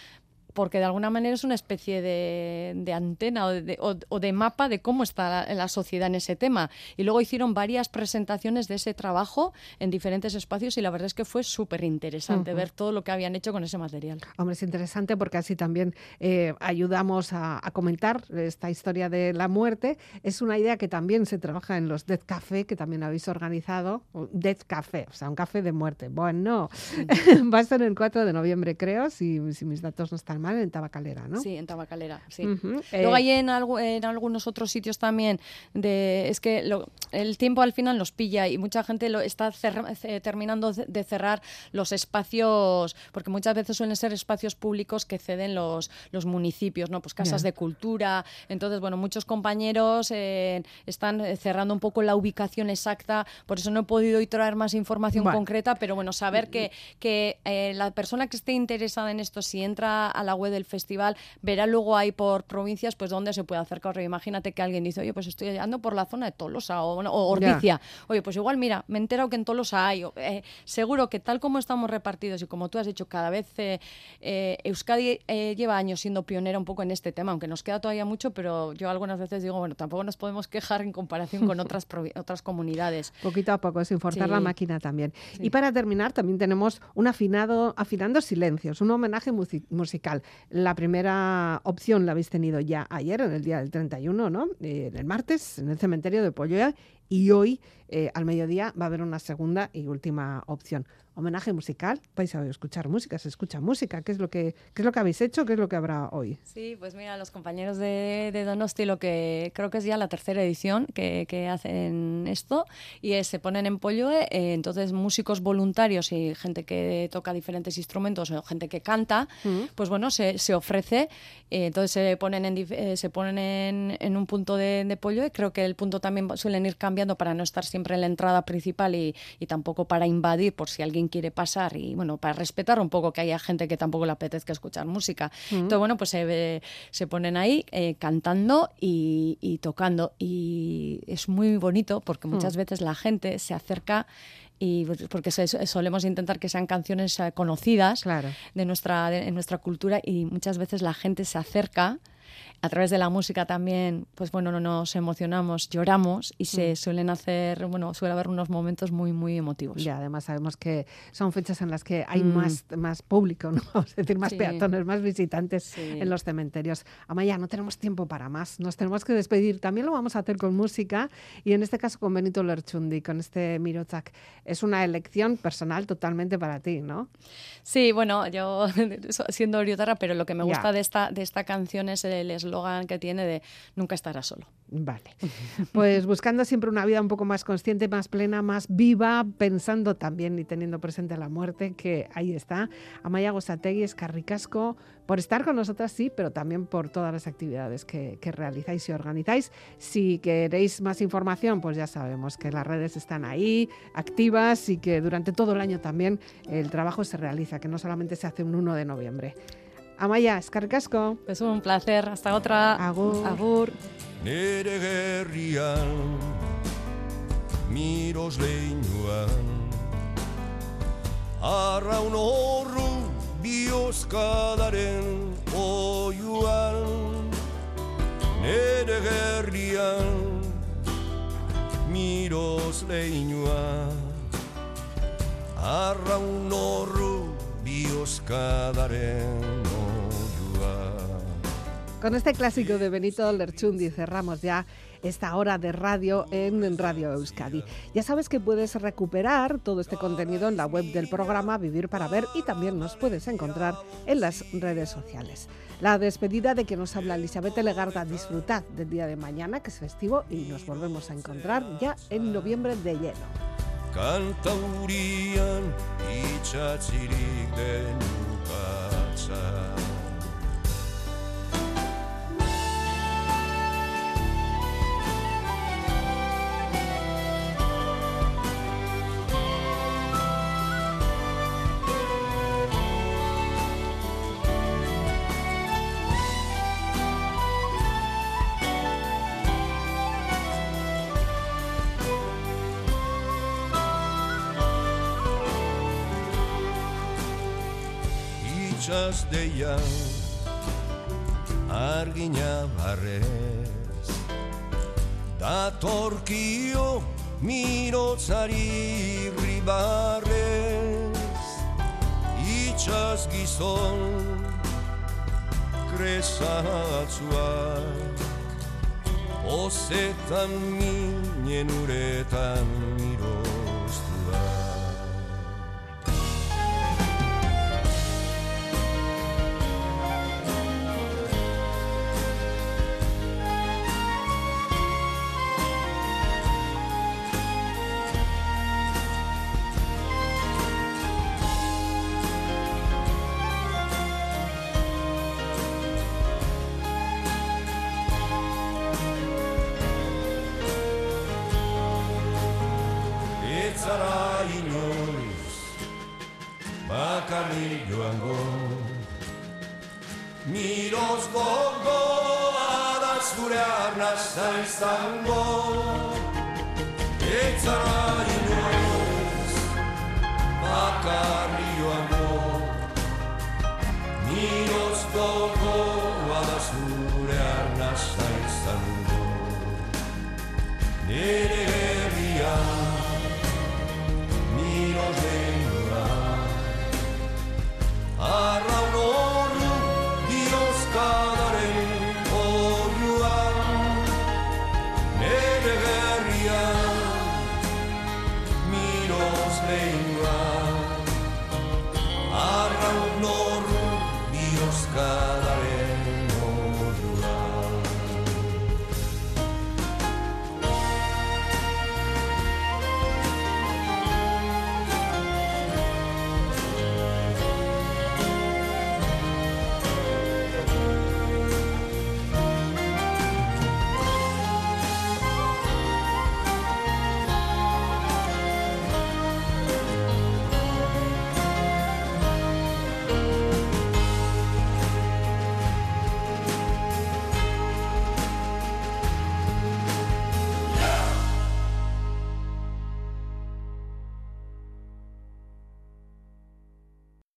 porque de alguna manera es una especie de, de antena o de, o- o de mapa de cómo está la, la sociedad en ese tema. Y luego hicieron varias presentaciones de ese trabajo en diferentes espacios y la verdad es que fue súper interesante ver todo lo que habían hecho con ese material. Hombre, es interesante porque así también eh, ayudamos a, a comentar esta historia de la muerte. Es una idea que también se trabaja en los Death Café, que también habéis organizado. Death Café, o sea, un café de muerte. Bueno, va a ser el 4 de noviembre, creo, si, si mis datos no están mal, en Tabacalera, ¿no? Sí, en Tabacalera, sí. Luego eh, hay en, algu- en algunos otros sitios también, de, es que lo- el tiempo al final nos pilla y mucha gente lo está cer- eh, terminando de- cerrar los espacios, porque muchas veces suelen ser espacios públicos que ceden los, los municipios, ¿no? Pues casas de cultura. Entonces, bueno, muchos compañeros eh, están eh, cerrando un poco la ubicación exacta, por eso no he podido hoy traer más información Bueno. concreta, pero bueno, saber que, que eh, la persona que esté interesada en esto, si entra a la web del festival, verá luego ahí por provincias, pues dónde se puede acercar. Porque Imagínate que alguien dice, oye, pues estoy ando por la zona de Tolosa o, o. Ordicia. Oye, pues igual, mira, me he enterado que en Tolosa hay. eh, seguro que tal como estamos repartidos y como tú has dicho, cada vez eh, eh, Euskadi lleva años siendo pionera un poco en este tema, aunque nos queda todavía mucho, pero yo algunas veces digo, bueno, tampoco nos podemos quejar en comparación con otras, otras comunidades. Poquito a poco, sin forzar Sí. la máquina también. Sí. Y para terminar, también tenemos un afinado, afinando silencios, un homenaje musi- La primera opción la habéis tenido ya ayer, en el día del 31, ¿no? Eh, el martes, en el cementerio de Polloa, y hoy, eh, al mediodía, va a haber una segunda y última opción. Homenaje musical, vais a escuchar música, se escucha música. ¿Qué es lo que, qué es lo que habéis hecho? ¿Qué es lo que habrá hoy? Sí, pues mira, los compañeros de, de Donosti, lo que creo que es ya la tercera edición que, que hacen esto, y es, se ponen en Polloe, eh, entonces músicos voluntarios y gente que toca diferentes instrumentos o gente que canta, pues bueno, se, se ofrece, eh, entonces se ponen en, eh, se ponen en, en un punto de, de Polloe, creo que el punto también suelen ir cambiando cambiando para no estar siempre en la entrada principal y, y tampoco para invadir por si alguien quiere pasar y bueno, para respetar un poco que haya gente que tampoco le apetezca escuchar música. Entonces, bueno, pues se, se ponen ahí eh, cantando y, y tocando y es muy bonito porque muchas veces la gente se acerca y pues, porque solemos intentar que sean canciones eh, conocidas Claro. de nuestra, de, nuestra cultura y muchas veces la gente se acerca a través de la música también, pues bueno, no nos emocionamos, lloramos y Mm. se suelen hacer, bueno, suele haber unos momentos muy, muy emotivos. Ya, además sabemos que son fechas en las que hay Mm. más, más público, ¿no? A decir, más Sí. peatones, más visitantes Sí. en los cementerios. Amaya, no tenemos tiempo para más, nos tenemos que despedir. También lo vamos a hacer con música y en este caso con Benito Lerchundi, con este Mirochak. Es una elección personal totalmente para ti, ¿no? Sí, bueno, yo siendo oriotarra, pero lo que me gusta de esta, de esta canción es el eslogan que tiene de nunca estarás solo. Vale. Pues buscando siempre una vida un poco más consciente, más plena, más viva, pensando también y teniendo presente la muerte, que ahí está. Amaya Gosategui, Escarricasco, por estar con nosotras, sí, pero también por todas las actividades que, que realizáis y organizáis. Si queréis más información, pues ya sabemos que las redes están ahí, activas y que durante todo el año también el trabajo se realiza, que no solamente se hace un 1 de noviembre. Amaya, Escarricasco. Pues un placer, hasta otra. Agur. Agur. Nere gerrian Miros leinuan Arraun horru Biozkadaren oiuan Nere gerrian Miros leinuan Arraun horru Biozkadaren oiuan Con este clásico de Benito Lerchundi cerramos ya esta hora de radio en Radio Euskadi. Ya sabes que puedes recuperar todo este contenido en la web del programa Vivir para Ver y también nos puedes encontrar en las redes sociales. La despedida de que nos habla Elizabeth Legarda. Disfrutad del día de mañana, que es festivo, y nos volvemos a encontrar ya en noviembre de lleno. kantaurian itxatzirik deian argina barrez Datorkio mirotzari ribarrez Itxas gizon kresatzuak Ozetan minen uretan gogoa da zure arnazta izango Ez zara inoiz bakarrik joango Miroz gogoa